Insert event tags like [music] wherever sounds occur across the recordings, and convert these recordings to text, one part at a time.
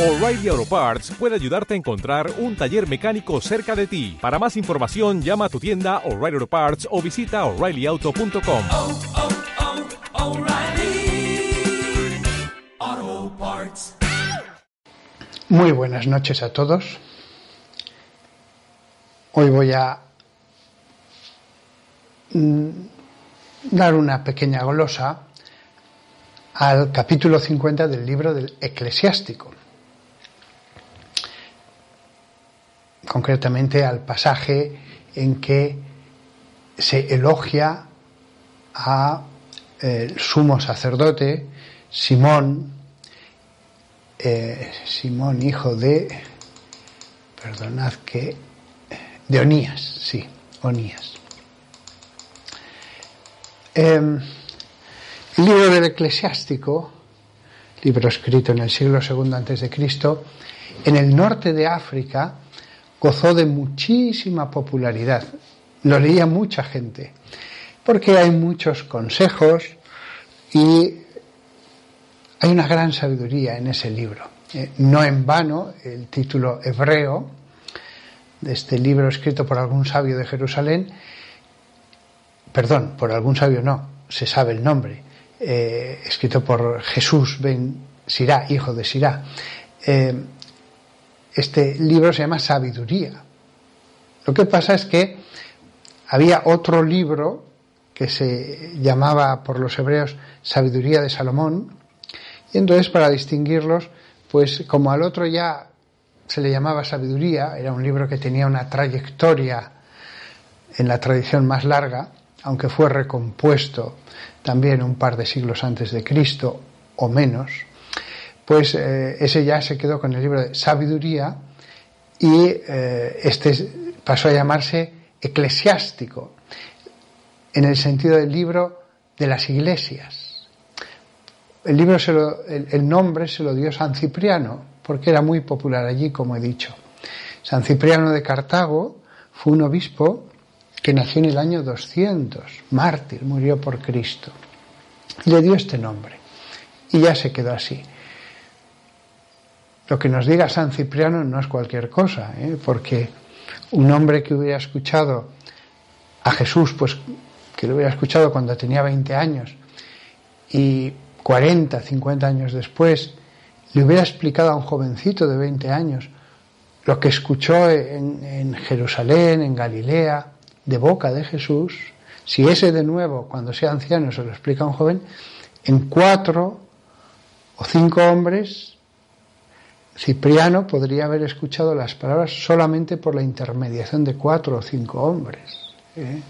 O'Reilly Auto Parts puede ayudarte a encontrar un taller mecánico cerca de ti. Para más información, llama a tu tienda O'Reilly Auto Parts o visita oreillyauto.com. oh, oh, O'Reilly Auto Parts. Muy buenas noches a todos. Hoy voy a mm, dar una pequeña glosa al capítulo 50 del libro del Eclesiástico. Concretamente al pasaje en que se elogia a el sumo sacerdote Simón, eh, Simón hijo de, perdonad que, de Onías, sí, Onías. Eh, el libro del Eclesiástico, libro escrito en el siglo II Cristo, en el norte de África gozó de muchísima popularidad. Lo leía mucha gente, porque hay muchos consejos y hay una gran sabiduría en ese libro. Eh, no en vano el título hebreo de este libro escrito por algún sabio de Jerusalén, perdón, por algún sabio no, se sabe el nombre, eh, escrito por Jesús ben Sirá, hijo de Sirá. Eh, este libro se llama Sabiduría. Lo que pasa es que había otro libro que se llamaba por los hebreos Sabiduría de Salomón, y entonces para distinguirlos, pues como al otro ya se le llamaba Sabiduría, era un libro que tenía una trayectoria en la tradición más larga, aunque fue recompuesto también un par de siglos antes de Cristo o menos, pues eh, ese ya se quedó con el libro de sabiduría y eh, este pasó a llamarse eclesiástico, en el sentido del libro de las iglesias. El, libro el, nombre se lo dio San Cipriano, porque era muy popular allí, como he dicho. San Cipriano de Cartago fue un obispo que nació en el año 200, mártir, murió por Cristo. Le dio este nombre. Y ya se quedó así. Lo que nos diga San Cipriano no es cualquier cosa, ¿eh? porque un hombre que hubiera escuchado a Jesús, pues que lo hubiera escuchado cuando tenía 20 años, y 40, 50 años después, le hubiera explicado a un jovencito de 20 años lo que escuchó en, en Jerusalén, en Galilea, de boca de Jesús, si ese de nuevo, cuando sea anciano, se lo explica a un joven, en cuatro o cinco hombres, Cipriano podría haber escuchado las palabras solamente por la intermediación de cuatro o cinco hombres. ¿eh?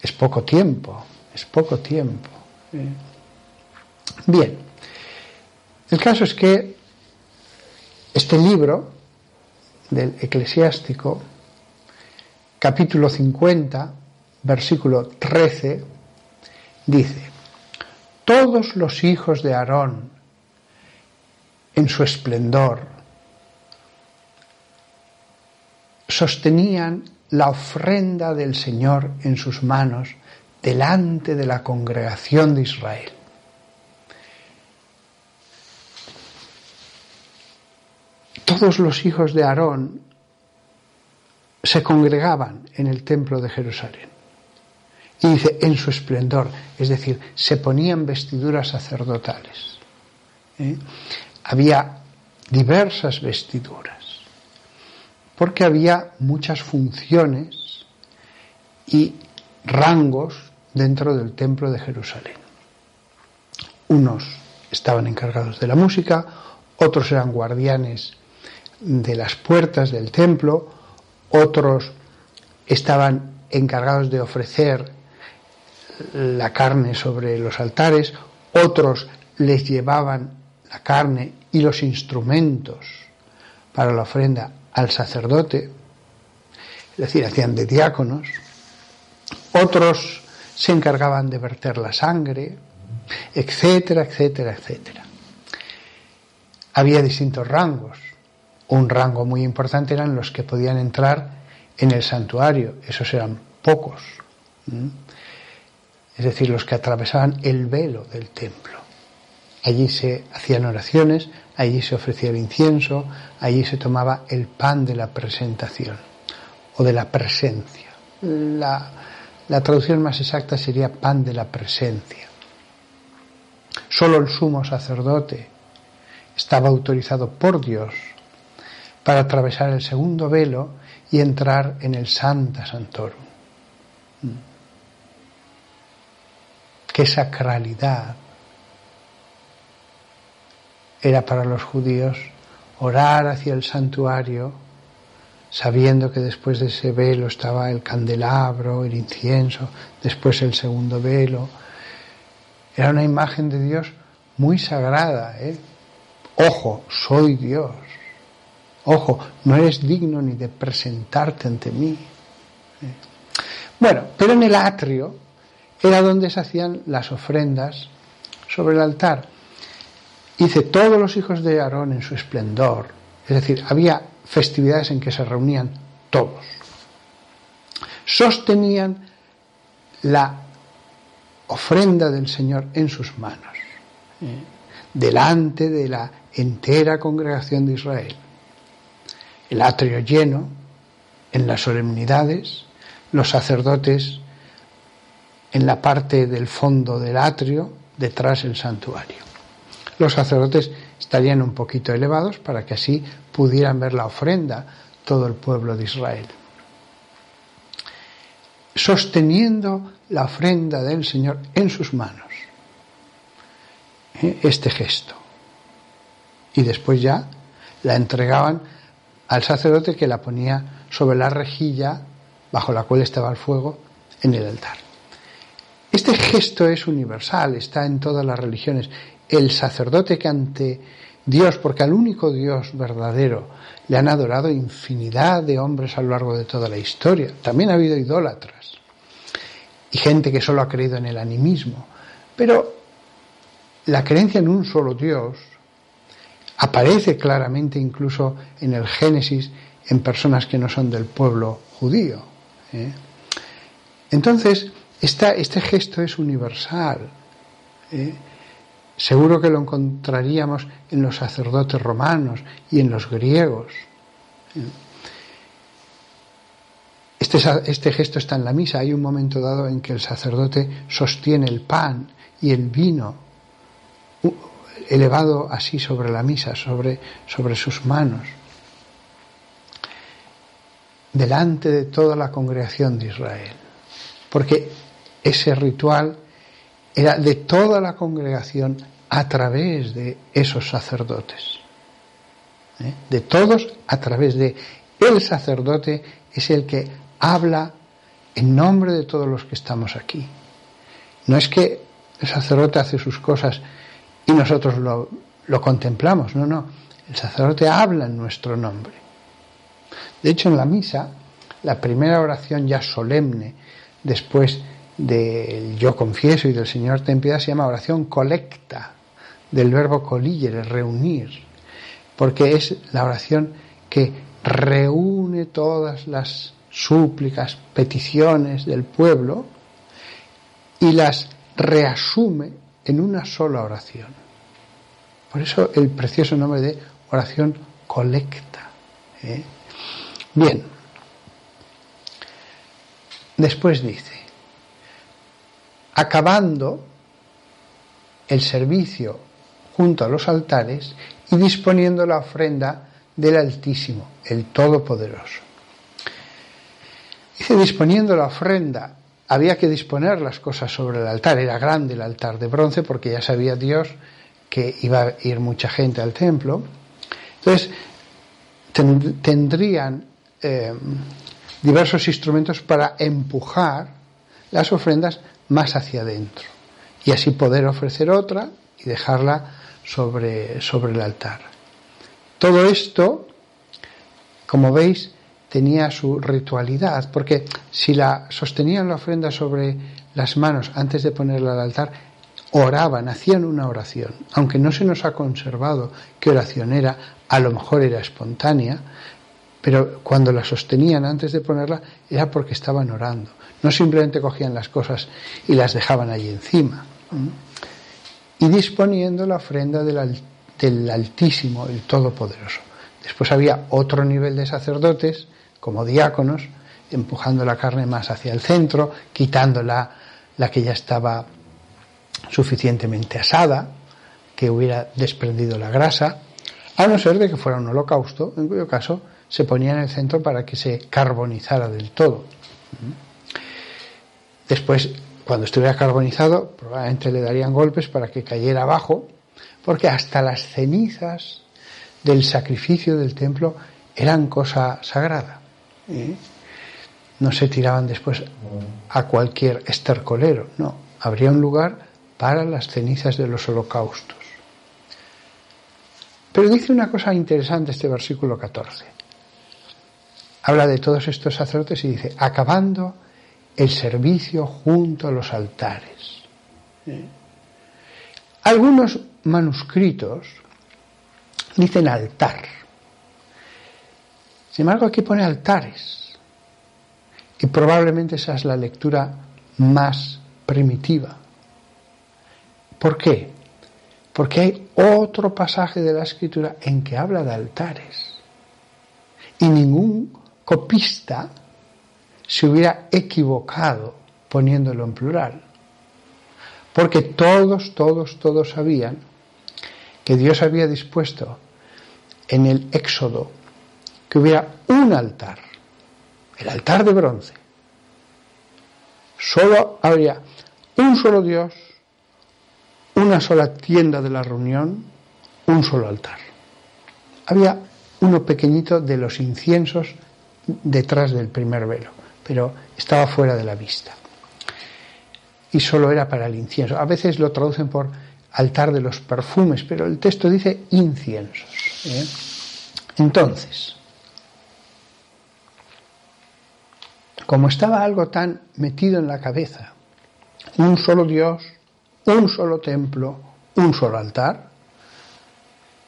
Es poco tiempo, es poco tiempo. ¿eh? Bien, el caso es que este libro del eclesiástico capítulo 50, versículo 13, dice, todos los hijos de Aarón en su esplendor sostenían la ofrenda del Señor en sus manos delante de la congregación de Israel. Todos los hijos de Aarón se congregaban en el templo de Jerusalén. Y dice, en su esplendor, es decir, se ponían vestiduras sacerdotales. ¿Eh? Había diversas vestiduras, porque había muchas funciones y rangos dentro del templo de Jerusalén. Unos estaban encargados de la música, otros eran guardianes de las puertas del templo, otros estaban encargados de ofrecer la carne sobre los altares, otros les llevaban la carne y los instrumentos para la ofrenda al sacerdote, es decir, hacían de diáconos, otros se encargaban de verter la sangre, etcétera, etcétera, etcétera. Había distintos rangos. Un rango muy importante eran los que podían entrar en el santuario, esos eran pocos. Es decir, los que atravesaban el velo del templo. Allí se hacían oraciones, allí se ofrecía el incienso, allí se tomaba el pan de la presentación o de la presencia. La, traducción más exacta sería pan de la presencia. Solo el sumo sacerdote estaba autorizado por Dios para atravesar el segundo velo y entrar en el Santa Santorum. Mm. Qué sacralidad era para los judíos orar hacia el santuario sabiendo que después de ese velo estaba el candelabro, el incienso, después el segundo velo. Era una imagen de Dios muy sagrada. ¿eh? Ojo, soy Dios. Ojo, no eres digno ni de presentarte ante mí. ¿eh? Bueno, pero en el atrio era donde se hacían las ofrendas sobre el altar. Hice todos los hijos de Aarón en su esplendor. Es decir, había festividades en que se reunían todos. Sostenían la ofrenda del Señor en sus manos, ¿eh? delante de la entera congregación de Israel. El atrio lleno, en las solemnidades, los sacerdotes en la parte del fondo del atrio, detrás del santuario. Los sacerdotes estarían un poquito elevados para que así pudieran ver la ofrenda todo el pueblo de Israel. Sosteniendo la ofrenda del Señor en sus manos. ¿eh? Este gesto. Y después ya la entregaban al sacerdote que la ponía sobre la rejilla bajo la cual estaba el fuego en el altar. Este gesto es universal, está en todas las religiones. El sacerdote que ante Dios, porque al único Dios verdadero le han adorado infinidad de hombres a lo largo de toda la historia. También ha habido idólatras y gente que solo ha creído en el animismo. Pero la creencia en un solo Dios aparece claramente incluso en el Génesis en personas que no son del pueblo judío. ¿eh? Entonces, este gesto es universal. ¿eh? Seguro que lo encontraríamos en los sacerdotes romanos y en los griegos. Este, este, gesto está en la misa. Hay un momento dado en que el sacerdote sostiene el pan y el vino elevado así sobre la misa, sobre, sobre sus manos, delante de toda la congregación de Israel. Porque ese ritual era de toda la congregación a través de esos sacerdotes. ¿eh? De todos a través de el sacerdote es el que habla en nombre de todos los que estamos aquí. No es que el sacerdote hace sus cosas y nosotros lo, lo contemplamos, no, no. El sacerdote habla en nuestro nombre. De hecho, en la misa, la primera oración ya solemne, después del yo confieso y del Señor ten piedad, se llama oración colecta, del verbo colligere, reunir, porque es la oración que reúne todas las súplicas, peticiones del pueblo y las reasume en una sola oración. Por eso el precioso nombre de oración colecta. ¿eh? Bien, después dice, acabando el servicio junto a los altares y disponiendo la ofrenda del Altísimo, el Todopoderoso. Dice, disponiendo la ofrenda, había que disponer las cosas sobre el altar, era grande el altar de bronce porque ya sabía Dios que iba a ir mucha gente al templo. Entonces, tendrían eh, diversos instrumentos para empujar las ofrendas más hacia adentro y así poder ofrecer otra y dejarla sobre, sobre el altar. Todo esto, como veis, tenía su ritualidad, porque si la sostenían la ofrenda sobre las manos antes de ponerla al altar, oraban, hacían una oración, aunque no se nos ha conservado qué oración era, a lo mejor era espontánea, pero cuando la sostenían antes de ponerla era porque estaban orando, no simplemente cogían las cosas y las dejaban allí encima. Y disponiendo la ofrenda del, Altísimo, el Todopoderoso. Después había otro nivel de sacerdotes, como diáconos, empujando la carne más hacia el centro, quitándola la que ya estaba suficientemente asada, que hubiera desprendido la grasa, a no ser de que fuera un holocausto, en cuyo caso se ponía en el centro para que se carbonizara del todo. Después, cuando estuviera carbonizado, probablemente le darían golpes para que cayera abajo, porque hasta las cenizas del sacrificio del templo eran cosa sagrada. ¿eh? No se tiraban después a cualquier estercolero, no, habría un lugar para las cenizas de los holocaustos. Pero dice una cosa interesante este versículo 14. Habla de todos estos sacerdotes y dice, acabando el servicio junto a los altares. ¿Eh? Algunos manuscritos dicen altar. Sin embargo, aquí pone altares. Y probablemente esa es la lectura más primitiva. ¿Por qué? Porque hay otro pasaje de la escritura en que habla de altares. Y ningún copista se hubiera equivocado poniéndolo en plural. Porque todos, todos, todos sabían que Dios había dispuesto en el Éxodo que hubiera un altar, el altar de bronce. Solo habría un solo Dios, una sola tienda de la reunión, un solo altar. Había uno pequeñito de los inciensos detrás del primer velo, pero estaba fuera de la vista. Y solo era para el incienso. A veces lo traducen por altar de los perfumes, pero el texto dice inciensos. ¿eh? Entonces, como estaba algo tan metido en la cabeza, un solo Dios, un solo templo, un solo altar,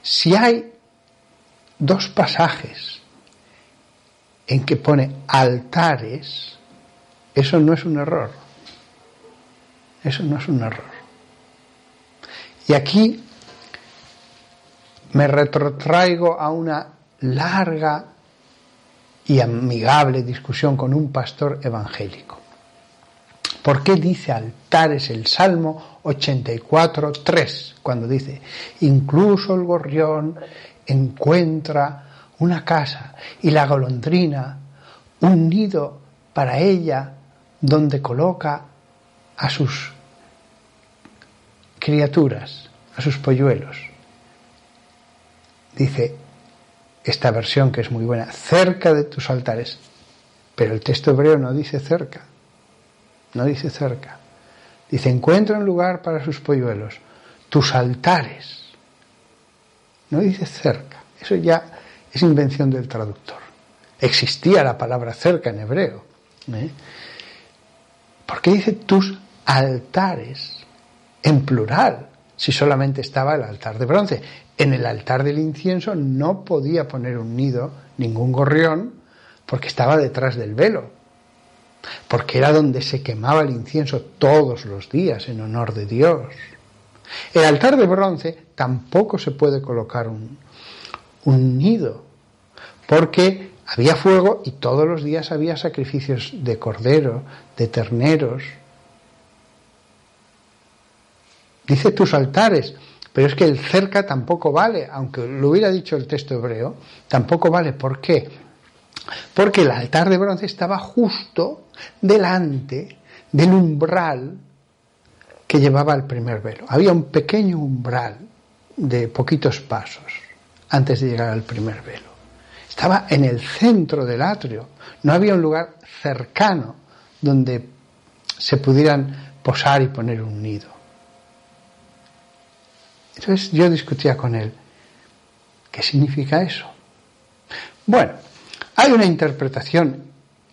si hay dos pasajes en que pone altares, eso no es un error. Eso no es un error. Y aquí me retrotraigo a una larga y amigable discusión con un pastor evangélico. ¿Por qué dice altares el Salmo 84, 3, cuando dice, incluso el gorrión encuentra una casa y la golondrina un nido para ella donde coloca a sus criaturas, a sus polluelos. Dice esta versión que es muy buena, cerca de tus altares, pero el texto hebreo no dice cerca, no dice cerca. Dice, encuentra un lugar para sus polluelos, tus altares. No dice cerca, eso ya es invención del traductor. Existía la palabra cerca en hebreo. ¿eh? ¿Por qué dice tus altares? en plural, si solamente estaba el altar de bronce. En el altar del incienso no podía poner un nido ningún gorrión porque estaba detrás del velo, porque era donde se quemaba el incienso todos los días en honor de Dios. El altar de bronce tampoco se puede colocar un, un nido, porque había fuego y todos los días había sacrificios de cordero, de terneros, Dice tus altares, pero es que el cerca tampoco vale, aunque lo hubiera dicho el texto hebreo, tampoco vale. ¿Por qué? Porque el altar de bronce estaba justo delante del umbral que llevaba el primer velo. Había un pequeño umbral de poquitos pasos antes de llegar al primer velo. Estaba en el centro del atrio. No había un lugar cercano donde se pudieran posar y poner un nido. Entonces yo discutía con él, ¿qué significa eso? Bueno, hay una interpretación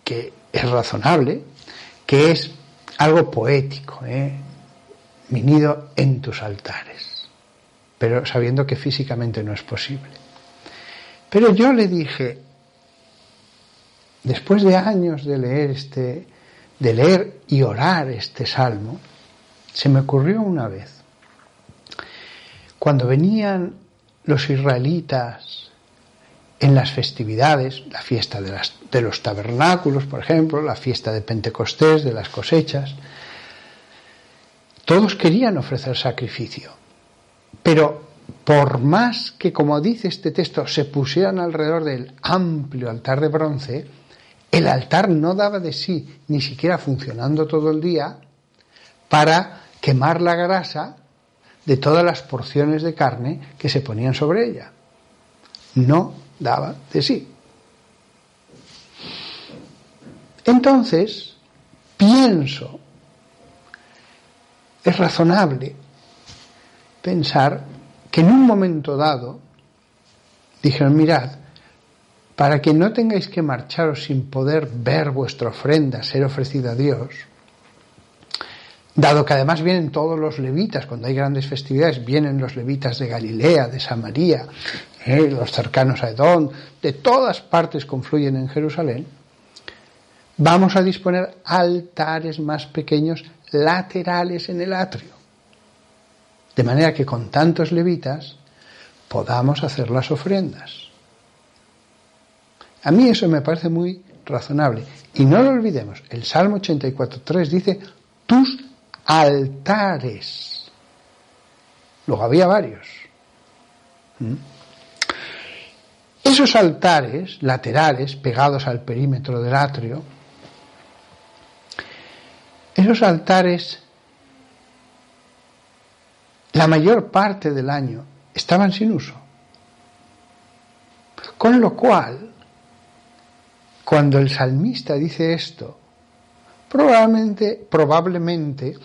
que es razonable, que es algo poético, ¿eh? mi nido en tus altares, pero sabiendo que físicamente no es posible. Pero yo le dije, después de años de leer este, de leer y orar este salmo, se me ocurrió una vez cuando venían los israelitas en las festividades, la fiesta de, de los tabernáculos, por ejemplo, la fiesta de Pentecostés, de las cosechas, todos querían ofrecer sacrificio. Pero por más que, como dice este texto, se pusieran alrededor del amplio altar de bronce, el altar no daba de sí, ni siquiera funcionando todo el día, para quemar la grasa de todas las porciones de carne que se ponían sobre ella. No daba de sí. Entonces, pienso, es razonable pensar que en un momento dado dijeron, mirad, para que no tengáis que marcharos sin poder ver vuestra ofrenda ser ofrecida a Dios, dado que además vienen todos los levitas, cuando hay grandes festividades, vienen los levitas de Galilea, de Samaria, eh, los cercanos a Edón, de todas partes confluyen en Jerusalén, vamos a disponer altares más pequeños laterales en el atrio, de manera que con tantos levitas podamos hacer las ofrendas. A mí eso me parece muy razonable. Y no lo olvidemos, el Salmo 84.3 dice, tus altares. Luego había varios. ¿Mm? Esos altares laterales pegados al perímetro del atrio, esos altares, la mayor parte del año estaban sin uso. Con lo cual, cuando el salmista dice esto, probablemente, probablemente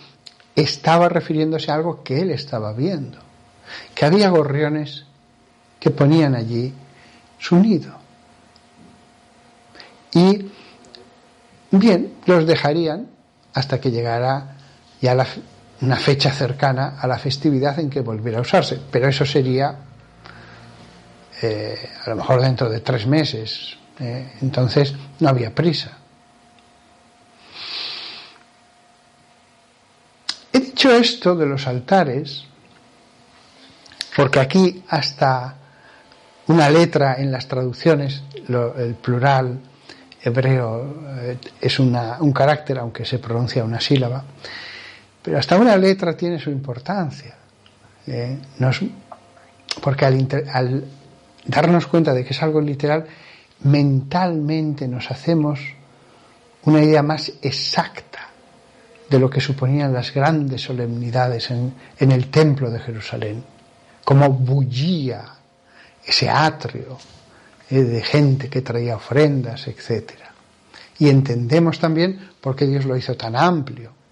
estaba refiriéndose a algo que él estaba viendo, que había gorriones que ponían allí su nido. Y bien, los dejarían hasta que llegara ya la, una fecha cercana a la festividad en que volviera a usarse, pero eso sería eh, a lo mejor dentro de tres meses, eh, entonces no había prisa. He dicho esto de los altares porque aquí hasta una letra en las traducciones, lo, el plural hebreo eh, es una, un carácter, aunque se pronuncia una sílaba, pero hasta una letra tiene su importancia. Eh, porque al, darnos cuenta de que es algo literal, mentalmente nos hacemos una idea más exacta de lo que suponían las grandes solemnidades en, el templo de Jerusalén, como bullía ese atrio eh, de gente que traía ofrendas, etc. Y entendemos también por qué Dios lo hizo tan amplio,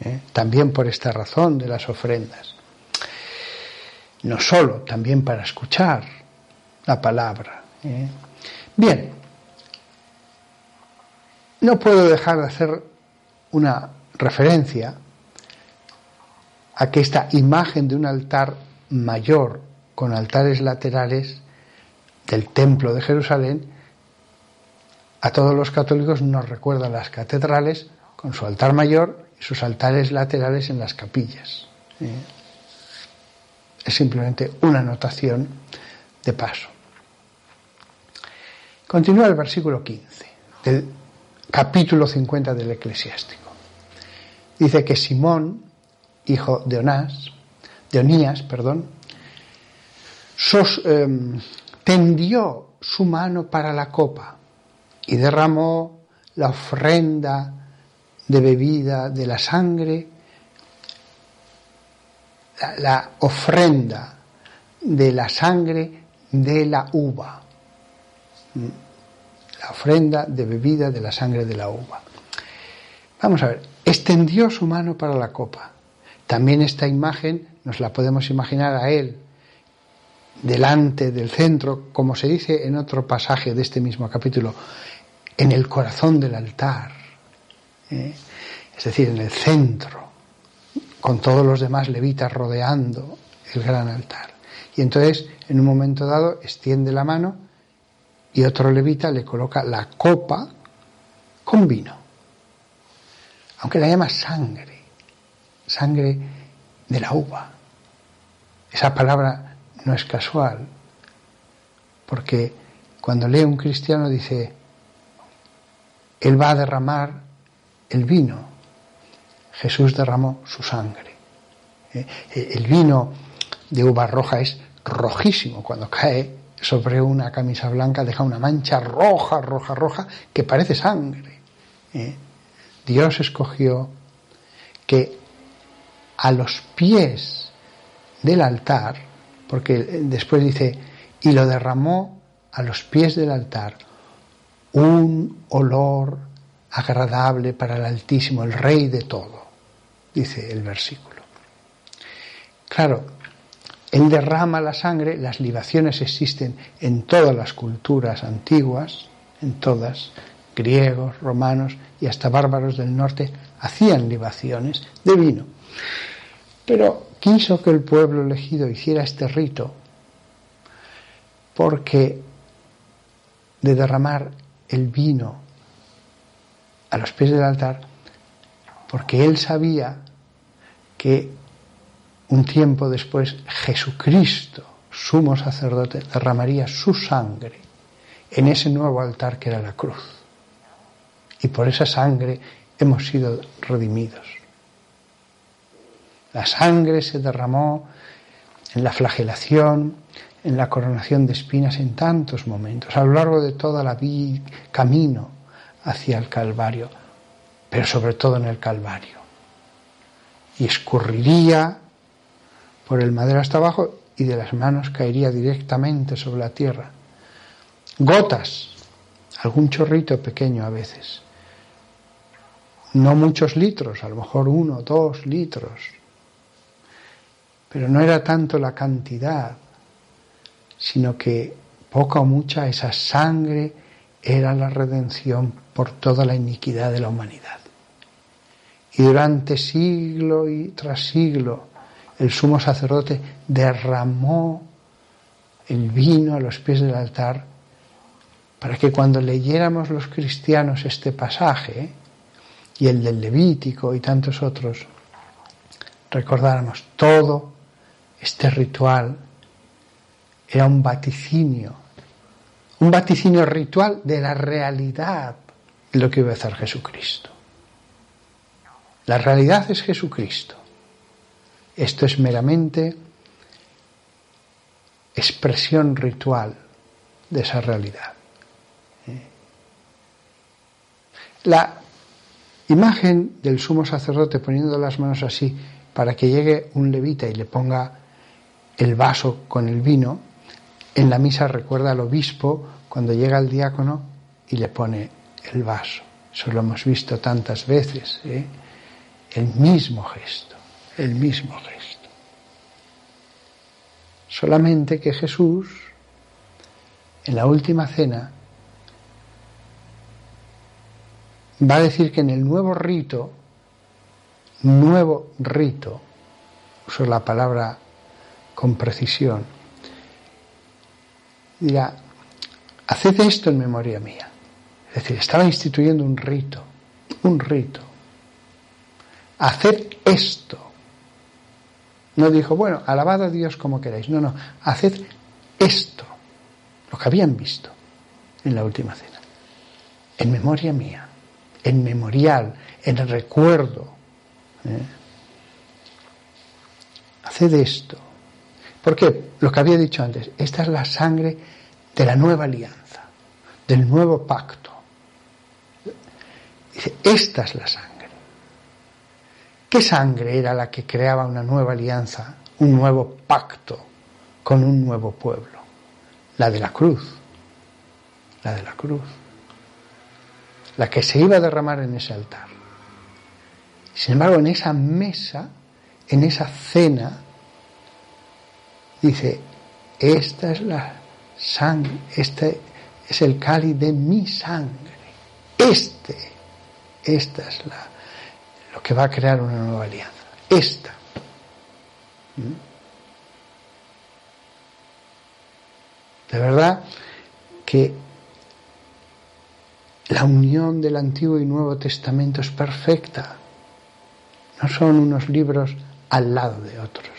eh, también por esta razón de las ofrendas. No solo, también para escuchar la palabra. ¿eh? Bien, no puedo dejar de hacer una referencia a que esta imagen de un altar mayor con altares laterales del templo de Jerusalén a todos los católicos nos recuerda las catedrales con su altar mayor sus altares laterales en las capillas. ¿eh? Es simplemente una anotación de paso. Continúa el versículo 15 del capítulo 50 del Eclesiástico. Dice que Simón, hijo de Onás, de Onías, perdón, eh, tendió su mano para la copa y derramó la ofrenda de bebida de la sangre, la, ofrenda de la sangre de la uva la ofrenda de bebida de la sangre de la uva. Vamos a ver, extendió su mano para la copa. También esta imagen nos la podemos imaginar a él delante del centro, como se dice en otro pasaje de este mismo capítulo, en el corazón del altar, ¿eh? es decir, en el centro, con todos los demás levitas rodeando el gran altar. Y entonces, en un momento dado, extiende la mano y otro levita le coloca la copa con vino, aunque la llama sangre, sangre de la uva. Esa palabra no es casual, porque cuando lee un cristiano dice, Él va a derramar el vino. Jesús derramó su sangre. Eh, el vino de uva roja es rojísimo. Cuando cae sobre una camisa blanca deja una mancha roja, roja, roja, que parece sangre. Eh, Dios escogió que a los pies del altar, porque después dice, y lo derramó a los pies del altar, un olor agradable para el Altísimo, el Rey de todo, dice el versículo. Claro, Él derrama la sangre, las libaciones existen en todas las culturas antiguas, en todas, griegos, romanos y hasta bárbaros del norte hacían libaciones de vino. Pero quiso que el pueblo elegido hiciera este rito porque de derramar el vino a los pies del altar, porque él sabía que un tiempo después Jesucristo, sumo sacerdote, derramaría su sangre en ese nuevo altar que era la cruz. Y por esa sangre hemos sido redimidos. La sangre se derramó en la flagelación, en la coronación de espinas en tantos momentos, a lo largo de toda la vida, camino hacia el Calvario, pero sobre todo en el Calvario. Y escurriría por el madero hasta abajo y de las manos caería directamente sobre la tierra. Gotas, algún chorrito pequeño a veces. No muchos litros, a lo mejor uno, dos litros. Pero no era tanto la cantidad, sino que poca o mucha esa sangre era la redención por toda la iniquidad de la humanidad. Y durante siglo y tras siglo el sumo sacerdote derramó el vino a los pies del altar para que cuando leyéramos los cristianos este pasaje y el del Levítico y tantos otros, recordáramos todo este ritual era un vaticinio, un vaticinio ritual de la realidad de lo que iba a hacer Jesucristo. La realidad es Jesucristo. Esto es meramente expresión ritual de esa realidad. ¿Eh? La imagen del sumo sacerdote poniendo las manos así para que llegue un levita y le ponga el vaso con el vino en la misa recuerda al obispo cuando llega el diácono y le pone el vaso. Eso lo hemos visto tantas veces. ¿eh? El mismo gesto, el mismo gesto. Solamente que Jesús, en la última cena, va a decir que en el nuevo rito, nuevo rito, uso la palabra con precisión, dirá, haced esto en memoria mía. Es decir, estaba instituyendo un rito, un rito. Haced esto. No dijo, bueno, alabad a Dios como queráis. No, no, haced esto, lo que habían visto en la última cena. En memoria mía, en memorial, en recuerdo. ¿eh? Haced esto porque lo que había dicho antes, esta es la sangre de la nueva alianza, del nuevo pacto. Dice, esta es la sangre. ¿Qué sangre era la que creaba una nueva alianza, un nuevo pacto con un nuevo pueblo? La de la cruz. La de la cruz. La que se iba a derramar en ese altar. Sin embargo, en esa mesa, en esa cena, dice, esta es la sangre, este es el cáliz de mi sangre. Este, esta es la, lo que va a crear una nueva alianza. Esta. ¿Mm? De verdad que la unión del Antiguo y Nuevo Testamento es perfecta. No son unos libros al lado de otros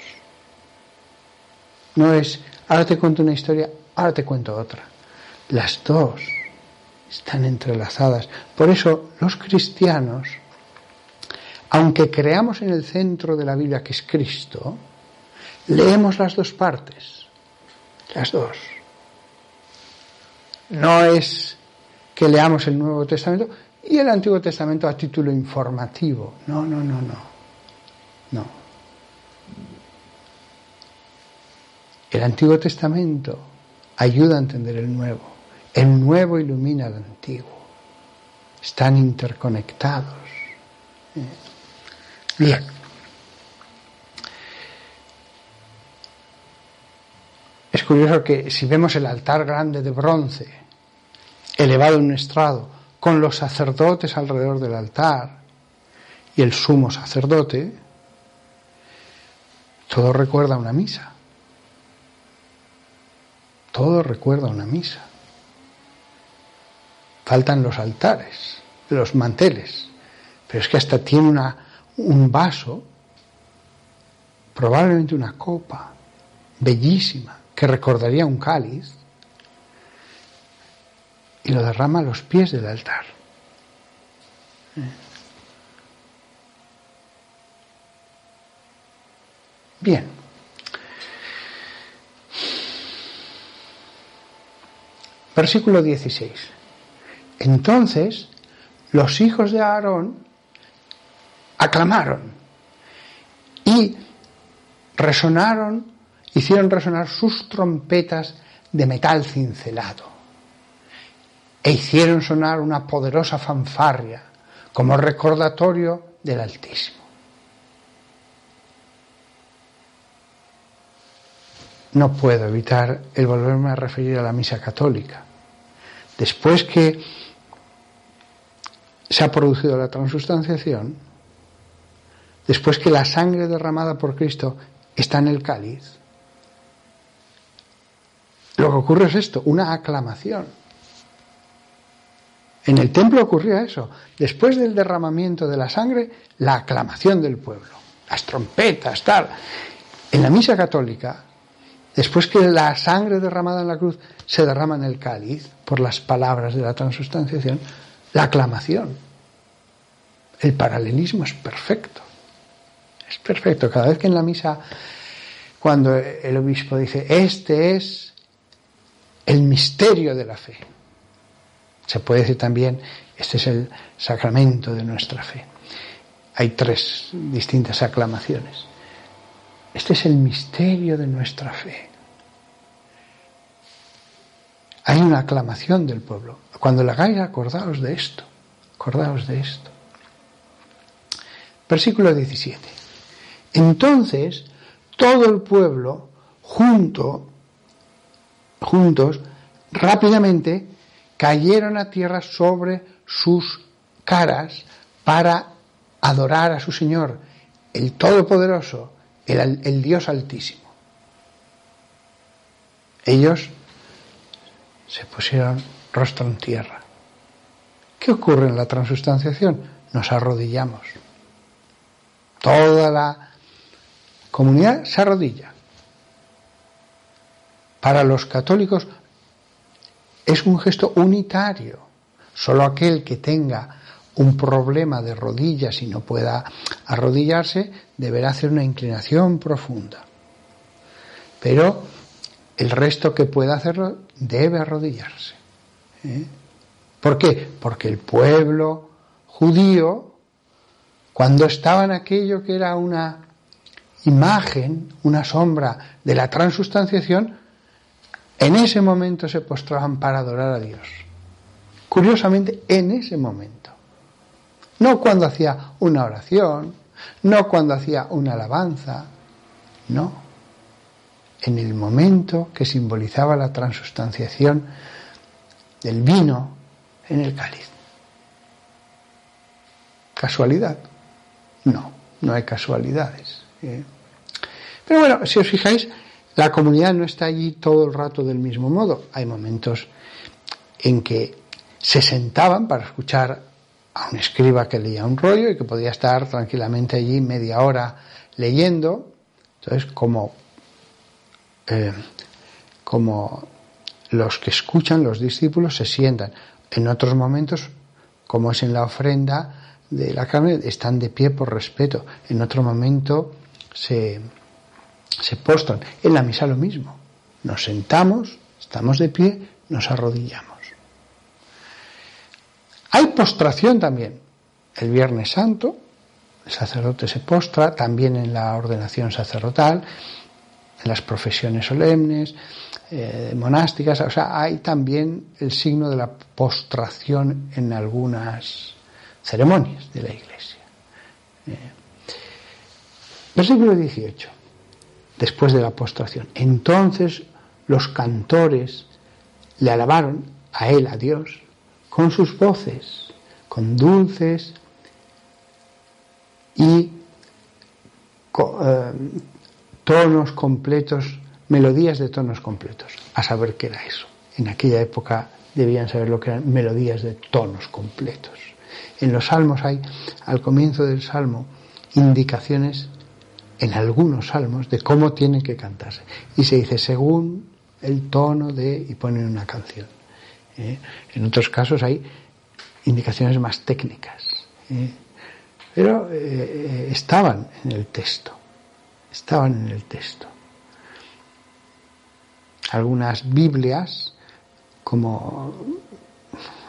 No es, ahora te cuento una historia, ahora te cuento otra. Las dos están entrelazadas. Por eso los cristianos, aunque creamos en el centro de la Biblia que es Cristo, leemos las dos partes, las dos. No es que leamos el Nuevo Testamento y el Antiguo Testamento a título informativo. No, no, no, no. No. El Antiguo Testamento ayuda a entender el Nuevo. El Nuevo ilumina al Antiguo. Están interconectados. ¿Eh? Bien. Es curioso que si vemos el altar grande de bronce, elevado en un estrado, con los sacerdotes alrededor del altar y el sumo sacerdote, todo recuerda una misa. Todo recuerda una misa. Faltan los altares, los manteles, pero es que hasta tiene una, un vaso, probablemente una copa, bellísima, que recordaría un cáliz, y lo derrama a los pies del altar. Bien. Versículo 16. Entonces los hijos de Aarón aclamaron y resonaron, hicieron resonar sus trompetas de metal cincelado e hicieron sonar una poderosa fanfarria como recordatorio del Altísimo. No puedo evitar el volverme a referir a la misa católica. Después que se ha producido la transustanciación, después que la sangre derramada por Cristo está en el cáliz, lo que ocurre es esto, una aclamación. En el templo ocurría eso. Después del derramamiento de la sangre, la aclamación del pueblo, las trompetas, tal. En la misa católica, después que la sangre derramada en la cruz se derrama en el cáliz por las palabras de la transustanciación, la aclamación. El paralelismo es perfecto. Es perfecto. Cada vez que en la misa, cuando el obispo dice, este es el misterio de la fe, se puede decir también, este es el sacramento de nuestra fe. Hay tres distintas aclamaciones. Este es el misterio de nuestra fe. Hay una aclamación del pueblo. Cuando la hagáis, acordaos de esto. Acordaos de esto. Versículo 17. Entonces, todo el pueblo, junto, juntos, rápidamente cayeron a tierra sobre sus caras para adorar a su Señor, el Todopoderoso, el, Dios Altísimo. Ellos se pusieron rostro en tierra. ¿Qué ocurre en la transustanciación? Nos arrodillamos. Toda la comunidad se arrodilla. Para los católicos es un gesto unitario. Solo aquel que tenga un problema de rodillas y no pueda arrodillarse deberá hacer una inclinación profunda. Pero el resto que pueda hacerlo debe arrodillarse. ¿eh? ¿Por qué? Porque el pueblo judío, cuando estaba en aquello que era una imagen, una sombra de la transustanciación, en ese momento se postraban para adorar a Dios. Curiosamente, en ese momento. No cuando hacía una oración, no cuando hacía una alabanza, no. En el momento que simbolizaba la transustanciación del vino en el cáliz. ¿Casualidad? No, no hay casualidades. ¿eh? Pero bueno, si os fijáis, la comunidad no está allí todo el rato del mismo modo. Hay momentos en que se sentaban para escuchar a un escriba que leía un rollo y que podía estar tranquilamente allí media hora leyendo. Entonces, como eh, como los que escuchan, los discípulos, se sientan. En otros momentos, como es en la ofrenda de la carne, están de pie por respeto. En otro momento se, se postran. En la misa lo mismo. Nos sentamos, estamos de pie, nos arrodillamos. Hay postración también. El Viernes Santo, el sacerdote se postra, también en la ordenación sacerdotal, las profesiones solemnes, eh, monásticas, o sea, hay también el signo de la postración en algunas ceremonias de la Iglesia. Eh, versículo 18, después de la postración. Entonces los cantores le alabaron a él, a Dios, con sus voces, con dulces y eh, tonos completos, melodías de tonos completos. A saber qué era eso. En aquella época debían saber lo que eran melodías de tonos completos. En los salmos hay, al comienzo del salmo, indicaciones en algunos salmos de cómo tienen que cantarse. Y se dice según el tono de, y ponen una canción. ¿eh? En otros casos hay indicaciones más técnicas, ¿eh? pero eh, estaban en el texto, estaban en el texto. Algunas Biblias, como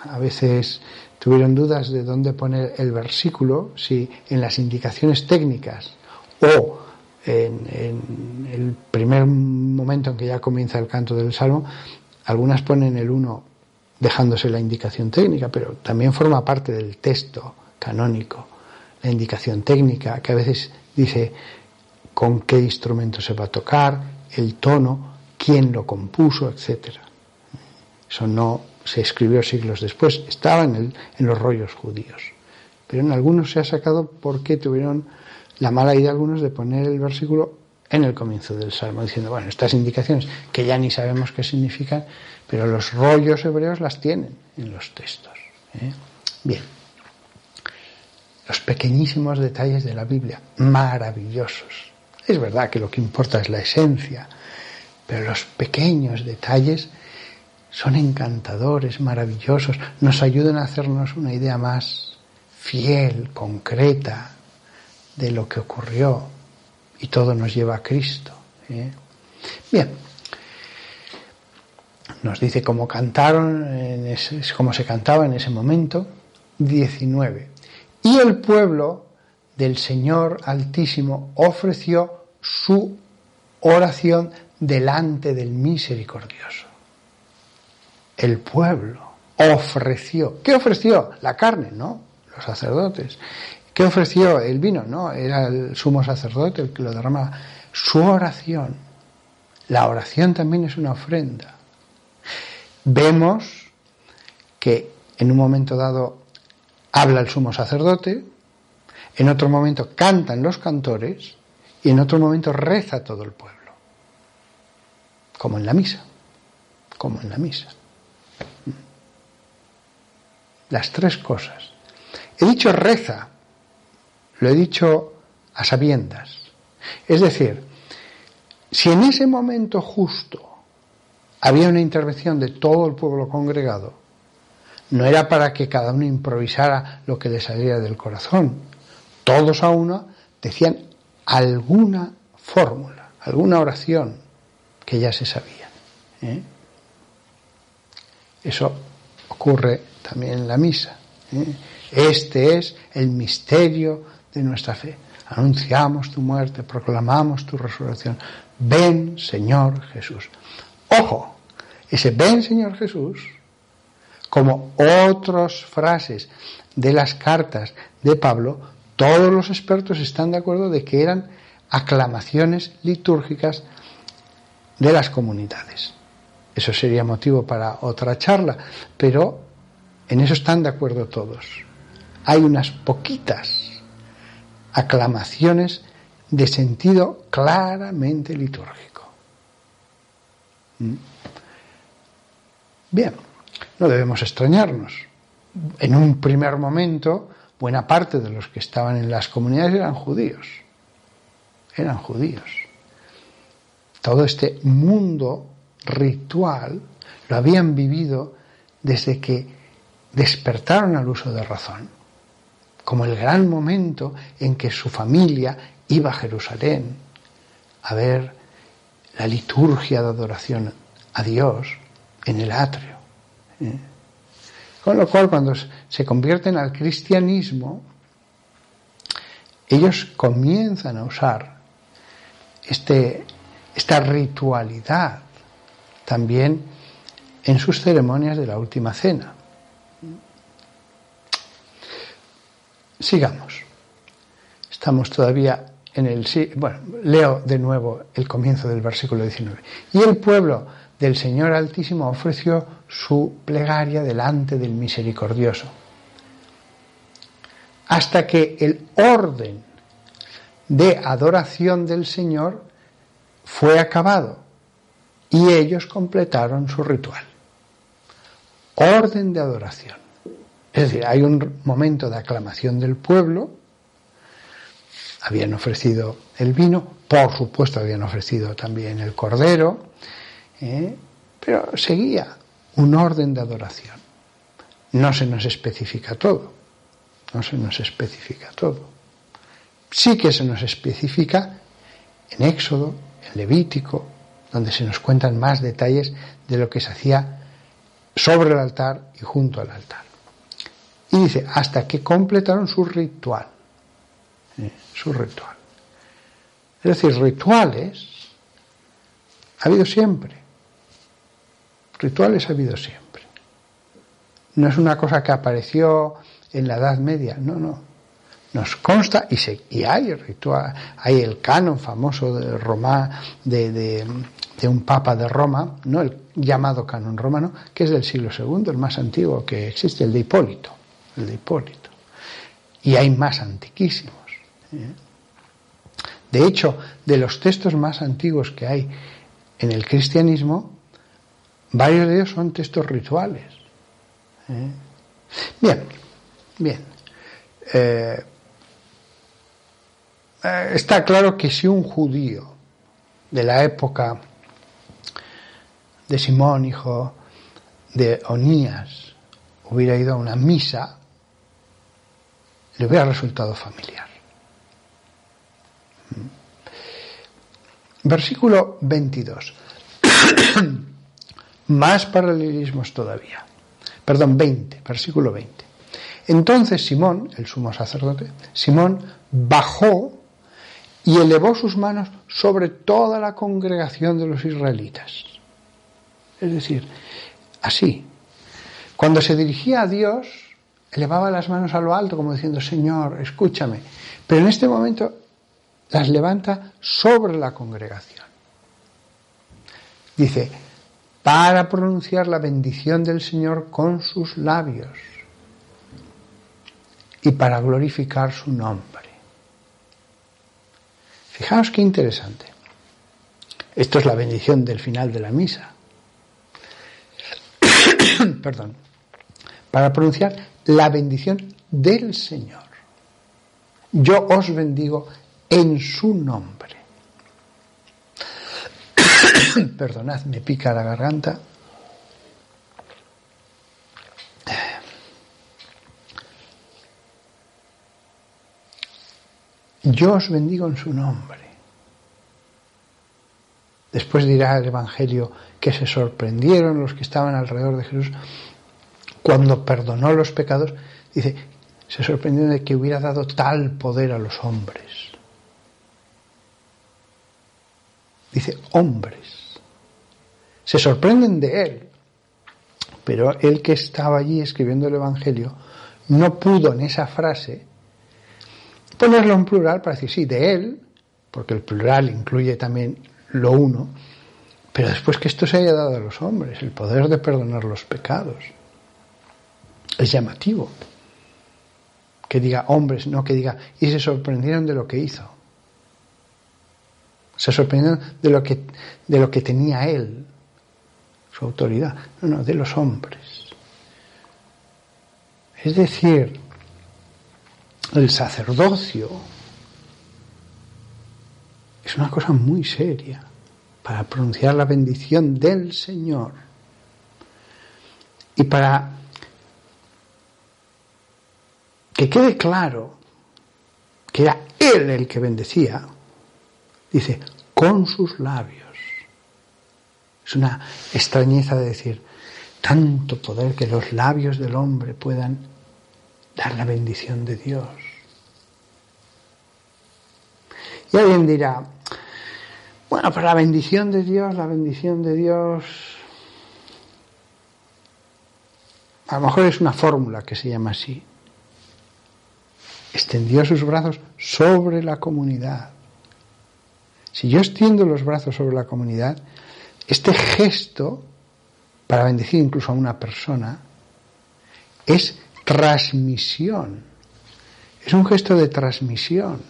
a veces tuvieron dudas de dónde poner el versículo, si en las indicaciones técnicas o en, el primer momento en que ya comienza el canto del salmo, algunas ponen el uno dejándose la indicación técnica, pero también forma parte del texto canónico, la indicación técnica, que a veces dice con qué instrumento se va a tocar, el tono, quién lo compuso, etc. Eso no se escribió siglos después, estaba en, el, en los rollos judíos. Pero en algunos se ha sacado porque tuvieron la mala idea algunos de poner el versículo en el comienzo del Salmo, diciendo, bueno, estas indicaciones que ya ni sabemos qué significan, pero los rollos hebreos las tienen en los textos. ¿eh? Bien, los pequeñísimos detalles de la Biblia, maravillosos. Es verdad que lo que importa es la esencia, pero los pequeños detalles son encantadores, maravillosos, nos ayudan a hacernos una idea más fiel, concreta de lo que ocurrió y todo nos lleva a Cristo. ¿eh? Bien, nos dice cómo cantaron, en cómo se cantaba en ese momento. 19. Y el pueblo del Señor Altísimo ofreció su oración delante del misericordioso. El pueblo ofreció. ¿Qué ofreció? La carne, ¿no? Los sacerdotes. ¿Qué ofreció? El vino, ¿no? Era el sumo sacerdote el que lo derramaba. Su oración. La oración también es una ofrenda. Vemos que en un momento dado habla el sumo sacerdote, en otro momento cantan los cantores y en otro momento reza todo el pueblo. Como en la misa. Como en la misa. Las tres cosas. He dicho reza lo he dicho a sabiendas. Es decir, si en ese momento justo había una intervención de todo el pueblo congregado, no era para que cada uno improvisara lo que le saliera del corazón. Todos a uno decían alguna fórmula, alguna oración que ya se sabía. ¿eh? Eso ocurre también en la misa. ¿eh? Este es el misterio de nuestra fe. Anunciamos tu muerte, proclamamos tu resurrección. Ven, Señor Jesús. Ojo, ese ven, Señor Jesús, como otras frases de las cartas de Pablo, todos los expertos están de acuerdo de que eran aclamaciones litúrgicas de las comunidades. Eso sería motivo para otra charla, pero en eso están de acuerdo todos. Hay unas poquitas aclamaciones de sentido claramente litúrgico. ¿Mm? Bien, no debemos extrañarnos. En un primer momento, buena parte de los que estaban en las comunidades eran judíos. Eran judíos. todo este mundo ritual lo habían vivido desde que despertaron al uso de razón, como el gran momento en que su familia iba a Jerusalén a ver la liturgia de adoración a Dios en el atrio. Con lo cual, cuando se convierten al cristianismo, ellos comienzan a usar este, esta ritualidad también en sus ceremonias de la última cena. Sigamos. Estamos todavía en el... Bueno, leo de nuevo el comienzo del versículo 19. Y el pueblo del Señor Altísimo ofreció su plegaria delante del misericordioso. Hasta que el orden de adoración del Señor fue acabado y ellos completaron su ritual. Orden de adoración. Es decir, hay un momento de aclamación del pueblo, habían ofrecido el vino, por supuesto habían ofrecido también el cordero, ¿eh? pero seguía un orden de adoración. No se nos especifica todo, no se nos especifica todo. Sí que se nos especifica en Éxodo, en Levítico, donde se nos cuentan más detalles de lo que se hacía sobre el altar y junto al altar. Y dice, hasta que completaron su ritual. ¿eh? Su ritual. Es decir, rituales ha habido siempre. Rituales ha habido siempre. No es una cosa que apareció en la Edad Media, no, no. Nos consta y, hay ritual, hay el canon famoso de Roma, de, de, de un papa de Roma, no el llamado canon romano, que es del siglo II, el más antiguo que existe, el de Hipólito, el de Hipólito. Y hay más antiquísimos. ¿eh? De hecho, de los textos más antiguos que hay en el cristianismo, varios de ellos son textos rituales. ¿eh? Bien, bien. Eh, eh, está claro que si un judío de la época de Simón, hijo de Onías, hubiera ido a una misa, le hubiera resultado familiar. Versículo 22. [coughs] Más paralelismos todavía. Perdón, 20, versículo 20. Entonces Simón, el sumo sacerdote, Simón bajó y elevó sus manos sobre toda la congregación de los israelitas. Es decir, así. Cuando se dirigía a Dios, elevaba las manos a lo alto como diciendo, Señor, escúchame. Pero en este momento las levanta sobre la congregación. Dice, para pronunciar la bendición del Señor con sus labios y para glorificar su nombre. Fijaos qué interesante. Esto es la bendición del final de la misa. [coughs] Perdón. Para pronunciar la bendición del Señor. Yo os bendigo en su nombre. [coughs] Perdonad, me pica la garganta. Yo os bendigo en su nombre. Después dirá el Evangelio que se sorprendieron los que estaban alrededor de Jesús cuando perdonó los pecados. Dice, se sorprendieron de que hubiera dado tal poder a los hombres. Dice, hombres. Se sorprenden de él. Pero él que estaba allí escribiendo el Evangelio no pudo en esa frase ponerlo en plural para decir, sí, de él, porque el plural incluye también lo uno, pero después que esto se haya dado a los hombres, el poder de perdonar los pecados. Es llamativo. Que diga hombres, no que diga, y se sorprendieron de lo que hizo. Se sorprendieron de lo que, de lo que tenía él, su autoridad. No, no, de los hombres. Es decir, el sacerdocio es una cosa muy seria. para pronunciar la bendición del Señor y para que quede claro que era Él el que bendecía, dice, con sus labios. Es una extrañeza de decir, tanto poder que los labios del hombre puedan dar la bendición de Dios. Y alguien dirá, bueno, pero la bendición de Dios, la bendición de Dios, a lo mejor es una fórmula que se llama así. Extendió sus brazos sobre la comunidad. Si yo extiendo los brazos sobre la comunidad, este gesto, para bendecir incluso a una persona, es transmisión. Es un gesto de transmisión.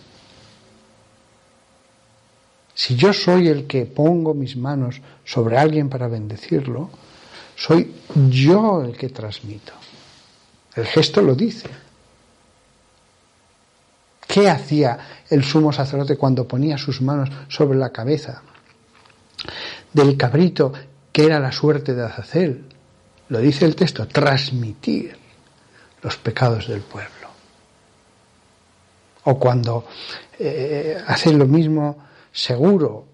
Si yo soy el que pongo mis manos sobre alguien para bendecirlo, soy yo el que transmito. El gesto lo dice. ¿Qué hacía el sumo sacerdote cuando ponía sus manos sobre la cabeza del cabrito que era la suerte de Azazel? Lo dice el texto, transmitir los pecados del pueblo. O cuando eh, hacen lo mismo seguro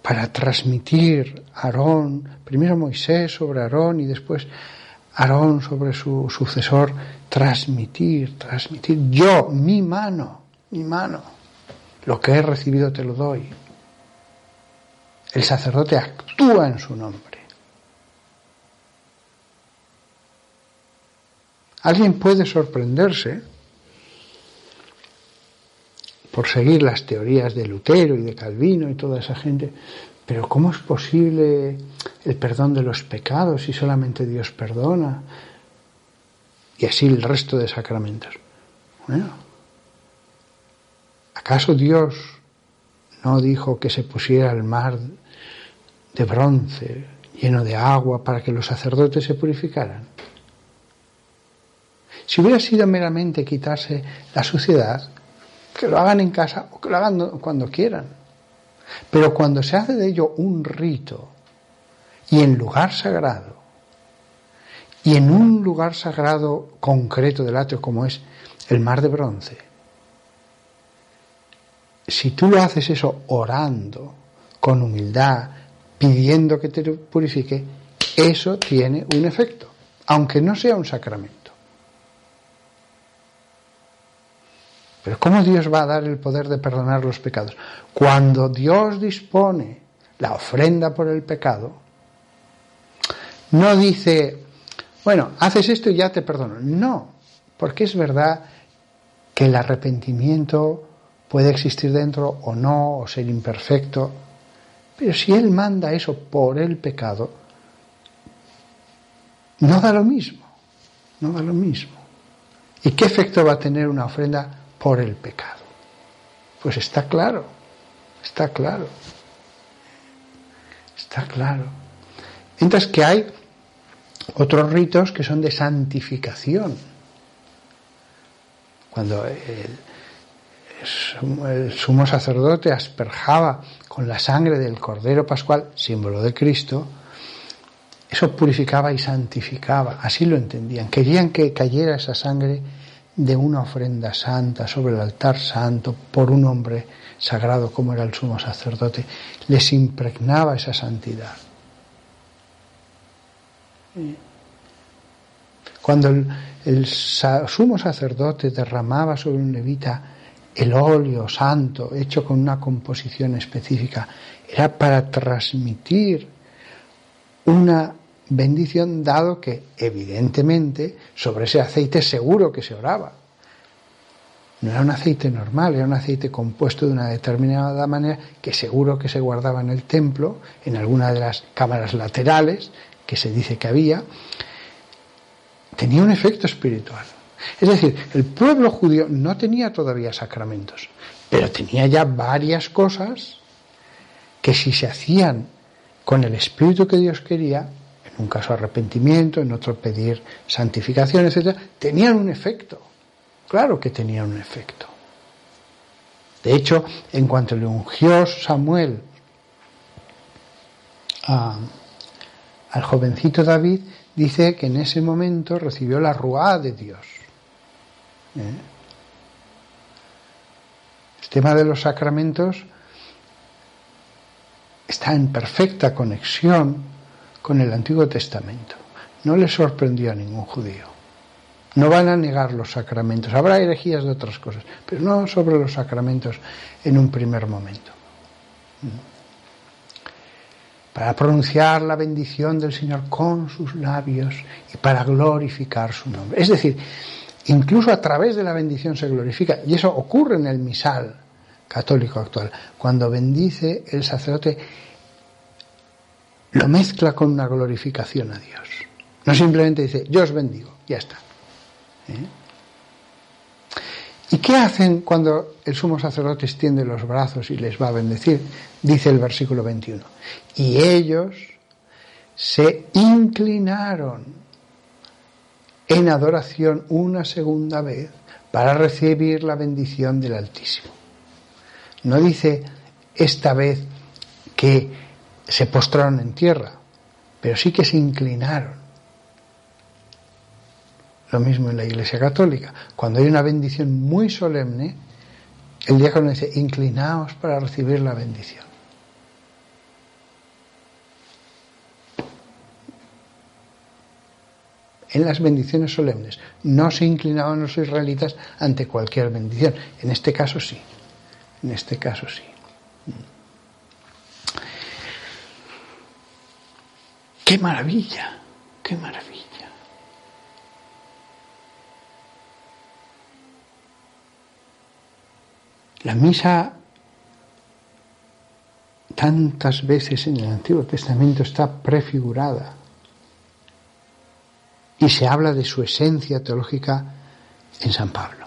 para transmitir Aarón, primero Moisés sobre Aarón y después Aarón sobre su sucesor, transmitir, transmitir. Yo, mi mano, mi mano, lo que he recibido te lo doy. El sacerdote actúa en su nombre. Alguien puede sorprenderse por seguir las teorías de Lutero y de Calvino y toda esa gente. Pero ¿cómo es posible el perdón de los pecados si solamente Dios perdona? Y así el resto de sacramentos. Bueno, ¿acaso Dios no dijo que se pusiera el mar de bronce lleno de agua para que los sacerdotes se purificaran? Si hubiera sido meramente quitarse la suciedad, que lo hagan en casa o que lo hagan cuando quieran. Pero cuando se hace de ello un rito y en lugar sagrado, y en un lugar sagrado concreto del atrio como es el mar de bronce, si tú haces eso orando, con humildad, pidiendo que te purifique, eso tiene un efecto, aunque no sea un sacramento. Pero ¿cómo Dios va a dar el poder de perdonar los pecados? Cuando Dios dispone la ofrenda por el pecado, no dice, bueno, haces esto y ya te perdono. No, porque es verdad que el arrepentimiento puede existir dentro o no, o ser imperfecto, pero si Él manda eso por el pecado, no da lo mismo, no da lo mismo. ¿Y qué efecto va a tener una ofrenda por el pecado. Pues está claro, está claro, está claro. Mientras que hay otros ritos que son de santificación. Cuando el, el sumo sacerdote asperjaba con la sangre del Cordero Pascual, símbolo de Cristo, eso purificaba y santificaba, así lo entendían. Querían que cayera esa sangre de una ofrenda santa sobre el altar santo por un hombre sagrado como era el sumo sacerdote, les impregnaba esa santidad. Cuando el, sumo sacerdote derramaba sobre un levita el óleo santo hecho con una composición específica, era para transmitir una bendición dado que evidentemente sobre ese aceite seguro que se oraba. No era un aceite normal, era un aceite compuesto de una determinada manera que seguro que se guardaba en el templo, en alguna de las cámaras laterales que se dice que había, tenía un efecto espiritual. Es decir, el pueblo judío no tenía todavía sacramentos, pero tenía ya varias cosas que si se hacían con el espíritu que Dios quería, un caso arrepentimiento, en otro pedir santificación, etc., tenían un efecto. Claro que tenían un efecto. De hecho, en cuanto le ungió Samuel al jovencito David, dice que en ese momento recibió la ruá de Dios. ¿Eh? El tema de los sacramentos está en perfecta conexión con el Antiguo Testamento. No le sorprendió a ningún judío. No van a negar los sacramentos. Habrá herejías de otras cosas, pero no sobre los sacramentos en un primer momento. Para pronunciar la bendición del Señor con sus labios y para glorificar su nombre. Es decir, incluso a través de la bendición se glorifica. Y eso ocurre en el misal católico actual. Cuando bendice el sacerdote, lo mezcla con una glorificación a Dios. No simplemente dice, yo os bendigo, ya está. ¿Eh? ¿Y qué hacen cuando el sumo sacerdote extiende los brazos y les va a bendecir? Dice el versículo 21. Y ellos se inclinaron en adoración una segunda vez para recibir la bendición del Altísimo. No dice esta vez que se postraron en tierra, pero sí que se inclinaron. Lo mismo en la Iglesia Católica. Cuando hay una bendición muy solemne, el diácono dice, inclinaos para recibir la bendición. En las bendiciones solemnes no se inclinaban los israelitas ante cualquier bendición. En este caso sí. En este caso sí. ¡Qué maravilla! ¡Qué maravilla! La misa tantas veces en el Antiguo Testamento está prefigurada y se habla de su esencia teológica en San Pablo.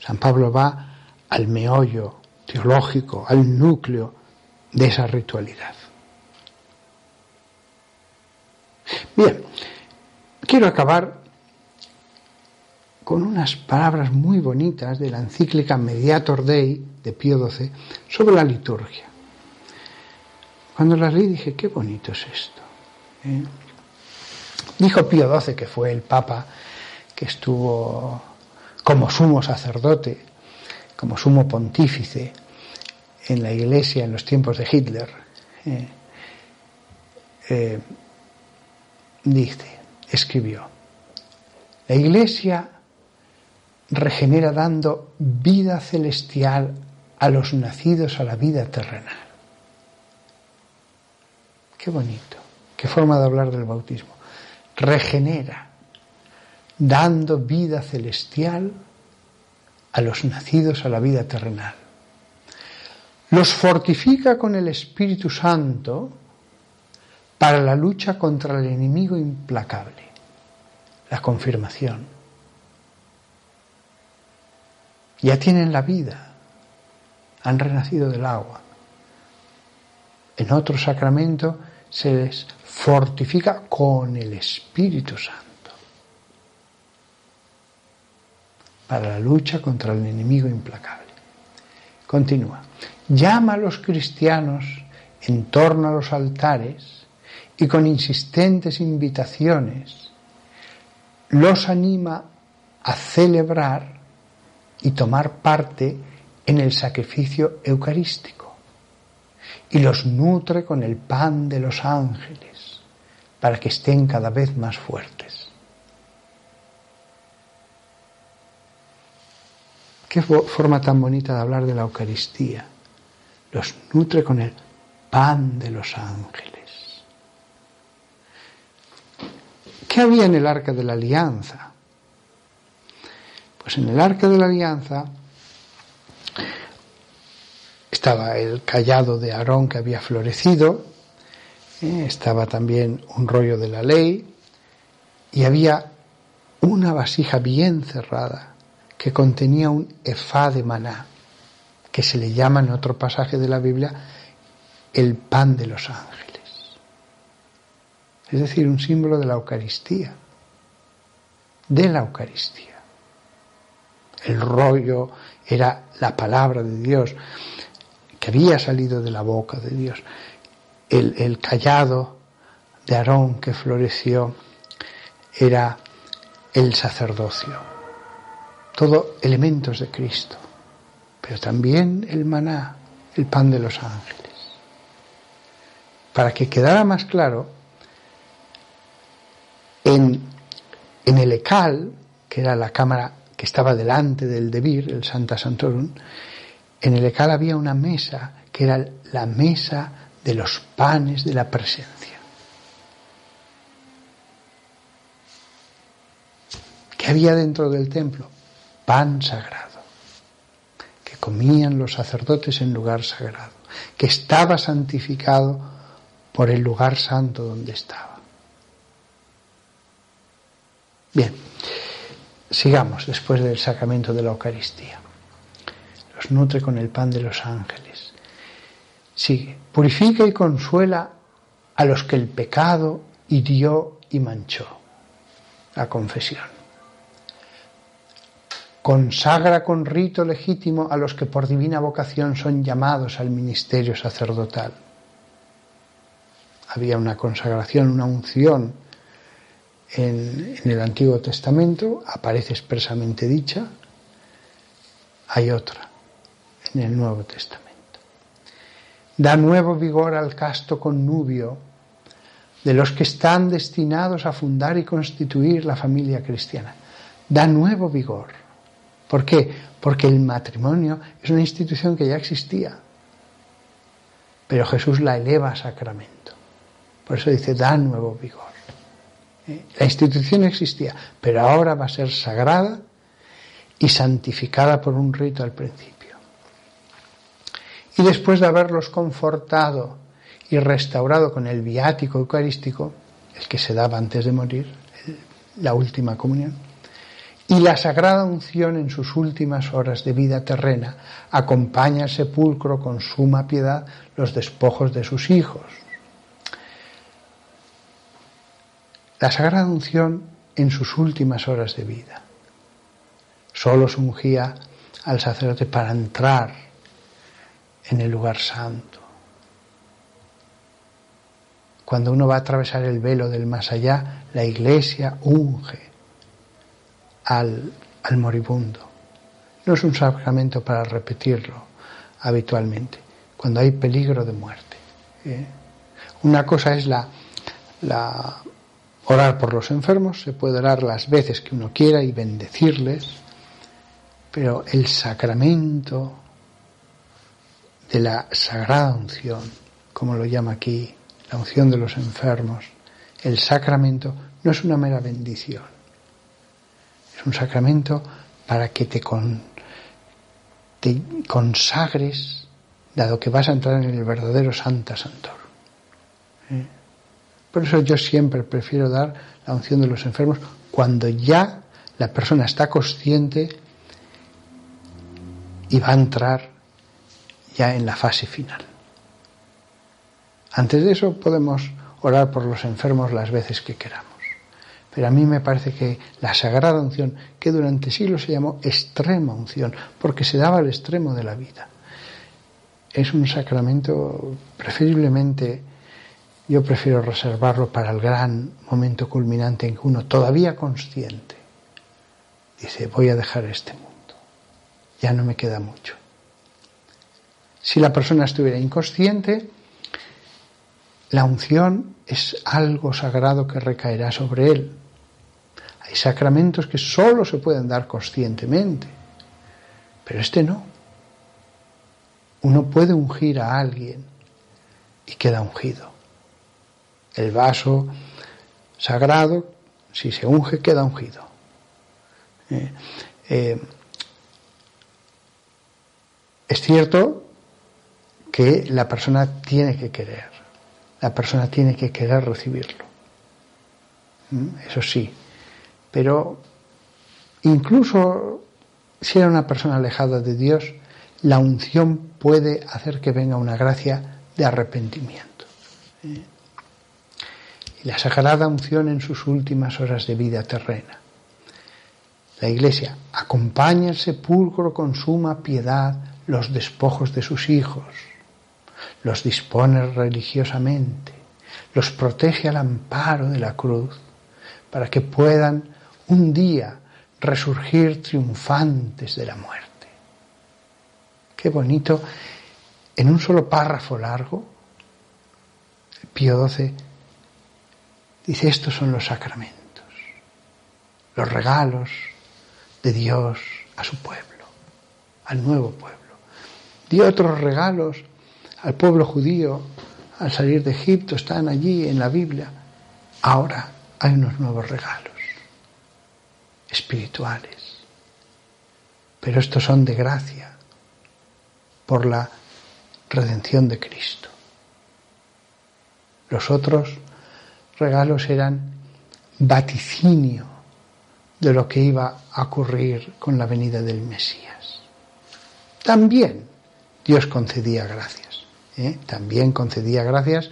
San Pablo va al meollo teológico, al núcleo de esa ritualidad. Bien, quiero acabar con unas palabras muy bonitas de la encíclica Mediator Dei de Pío XII sobre la liturgia. Cuando las leí dije, qué bonito es esto. ¿eh? Dijo Pío XII, que fue el Papa que estuvo como sumo sacerdote, como sumo pontífice en la Iglesia en los tiempos de Hitler. ¿eh? Eh, dice, escribió, la Iglesia regenera dando vida celestial a los nacidos a la vida terrenal. Qué bonito, qué forma de hablar del bautismo. Regenera, dando vida celestial a los nacidos a la vida terrenal. Los fortifica con el Espíritu Santo para la lucha contra el enemigo implacable, la confirmación. Ya tienen la vida, han renacido del agua. En otro sacramento se les fortifica con el Espíritu Santo para la lucha contra el enemigo implacable. Continúa. Llama a los cristianos en torno a los altares y con insistentes invitaciones los anima a celebrar y tomar parte en el sacrificio eucarístico y los nutre con el pan de los ángeles para que estén cada vez más fuertes. Qué forma tan bonita de hablar de la Eucaristía. Los nutre con el pan de los ángeles. ¿Qué había en el arca de la alianza? Pues en el arca de la alianza estaba el callado de Aarón que había florecido, ¿eh? estaba también un rollo de la ley y había una vasija bien cerrada que contenía un efá de maná, que se le llama en otro pasaje de la Biblia el pan de los ángeles. Es decir, un símbolo de la Eucaristía, de la Eucaristía. El rollo era la palabra de Dios que había salido de la boca de Dios. el, el callado de Aarón que floreció era el sacerdocio. Todo elementos de Cristo, pero también el maná, el pan de los ángeles. Para que quedara más claro, en, el Ecal, que era la cámara que estaba delante del Debir, el Santa Santorum, en el Ecal había una mesa que era la mesa de los panes de la presencia. ¿Qué había dentro del templo? Pan sagrado, que comían los sacerdotes en lugar sagrado, que estaba santificado por el lugar santo donde estaba. Bien, sigamos después del sacramento de la Eucaristía. Los nutre con el pan de los ángeles. Sigue, purifica y consuela a los que el pecado hirió y manchó. La confesión. Consagra con rito legítimo a los que por divina vocación son llamados al ministerio sacerdotal. Había una consagración, una unción en, el Antiguo Testamento, aparece expresamente dicha, hay otra en el Nuevo Testamento. Da nuevo vigor al casto connubio de los que están destinados a fundar y constituir la familia cristiana. Da nuevo vigor. ¿Por qué? Porque el matrimonio es una institución que ya existía, pero Jesús la eleva a sacramento. Por eso dice, da nuevo vigor. La institución existía, pero ahora va a ser sagrada y santificada por un rito al principio. Y después de haberlos confortado y restaurado con el viático eucarístico, el que se daba antes de morir, la última comunión, y la sagrada unción en sus últimas horas de vida terrena, acompaña al sepulcro con suma piedad los despojos de sus hijos. La sagrada unción en sus últimas horas de vida. Solo se ungía al sacerdote para entrar en el lugar santo. Cuando uno va a atravesar el velo del más allá, la iglesia unge al, moribundo. No es un sacramento para repetirlo habitualmente, cuando hay peligro de muerte. ¿eh? Una cosa es la, la orar por los enfermos, se puede orar las veces que uno quiera y bendecirles, pero el sacramento de la sagrada unción, como lo llama aquí, la unción de los enfermos, el sacramento no es una mera bendición, es un sacramento para que te, con, te consagres, dado que vas a entrar en el verdadero Santa Santor. ¿Eh? Por eso yo siempre prefiero dar la unción de los enfermos cuando ya la persona está consciente y va a entrar ya en la fase final. Antes de eso podemos orar por los enfermos las veces que queramos. Pero a mí me parece que la sagrada unción, que durante siglos se llamó extrema unción, porque se daba al extremo de la vida, es un sacramento preferiblemente, yo prefiero reservarlo para el gran momento culminante en que uno todavía consciente dice, voy a dejar este mundo, ya no me queda mucho. Si la persona estuviera inconsciente, la unción es algo sagrado que recaerá sobre él. Hay sacramentos que solo se pueden dar conscientemente, pero este no. Uno puede ungir a alguien y queda ungido. El vaso sagrado, si se unge, queda ungido. Eh, eh, es cierto que la persona tiene que querer, la persona tiene que querer recibirlo. ¿Mm? Eso sí, pero incluso si era una persona alejada de Dios, la unción puede hacer que venga una gracia de arrepentimiento. Y la sagrada unción en sus últimas horas de vida terrena. La Iglesia acompaña el sepulcro con suma piedad los despojos de sus hijos los dispone religiosamente, los protege al amparo de la cruz, para que puedan un día resurgir triunfantes de la muerte. Qué bonito, en un solo párrafo largo, Pío XII dice, estos son los sacramentos, los regalos de Dios a su pueblo, al nuevo pueblo. Dio otros regalos al pueblo judío al salir de Egipto, están allí en la Biblia. Ahora hay unos nuevos regalos espirituales, pero estos son de gracia por la redención de Cristo. Los otros regalos eran vaticinio de lo que iba a ocurrir con la venida del Mesías. También Dios concedía gracias, ¿eh? también concedía gracias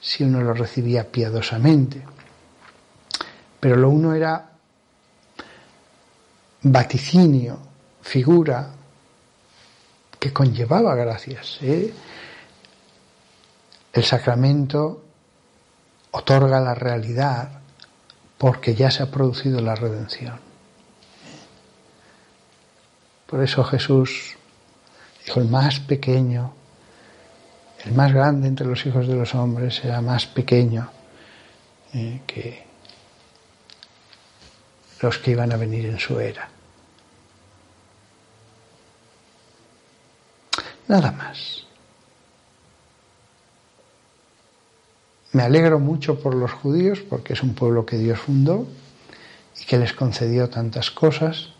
si uno lo recibía piadosamente. Pero lo uno era vaticinio, figura que conllevaba gracias. ¿eh? El sacramento otorga la realidad porque ya se ha producido la redención. Por eso Jesús dijo, el más pequeño, el más grande entre los hijos de los hombres será más pequeño eh, que los que iban a venir en su era. Nada más. Me alegro mucho por los judíos porque es un pueblo que Dios fundó y que les concedió tantas cosas,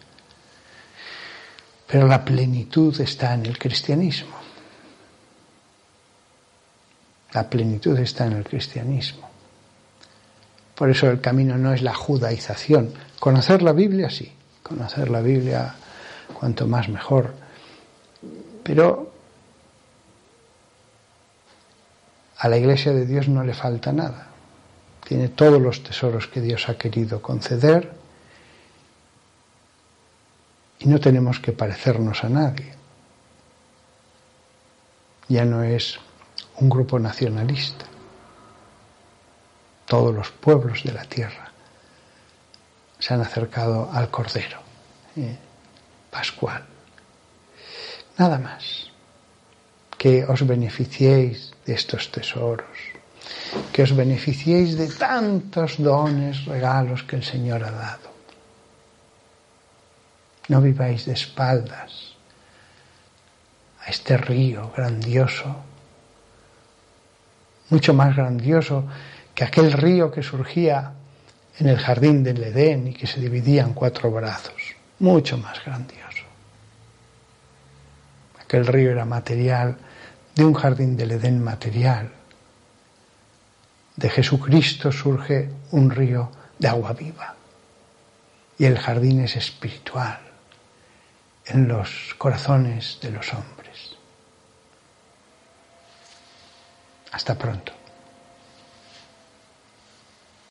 pero la plenitud está en el cristianismo. La plenitud está en el cristianismo. Por eso el camino no es la judaización. Conocer la Biblia sí, conocer la Biblia cuanto más mejor. Pero A la iglesia de Dios no le falta nada. Tiene todos los tesoros que Dios ha querido conceder y no tenemos que parecernos a nadie. Ya no es un grupo nacionalista. Todos los pueblos de la tierra se han acercado al Cordero ¿eh? Pascual. Nada más. Que os beneficiéis de estos tesoros, que os beneficiéis de tantos dones, regalos que el Señor ha dado. No viváis de espaldas a este río grandioso, mucho más grandioso que aquel río que surgía en el jardín del Edén y que se dividía en cuatro brazos, mucho más grandioso. Aquel río era material de un jardín del Edén material. De Jesucristo surge un río de agua viva. Y el jardín es espiritual en los corazones de los hombres. Hasta pronto.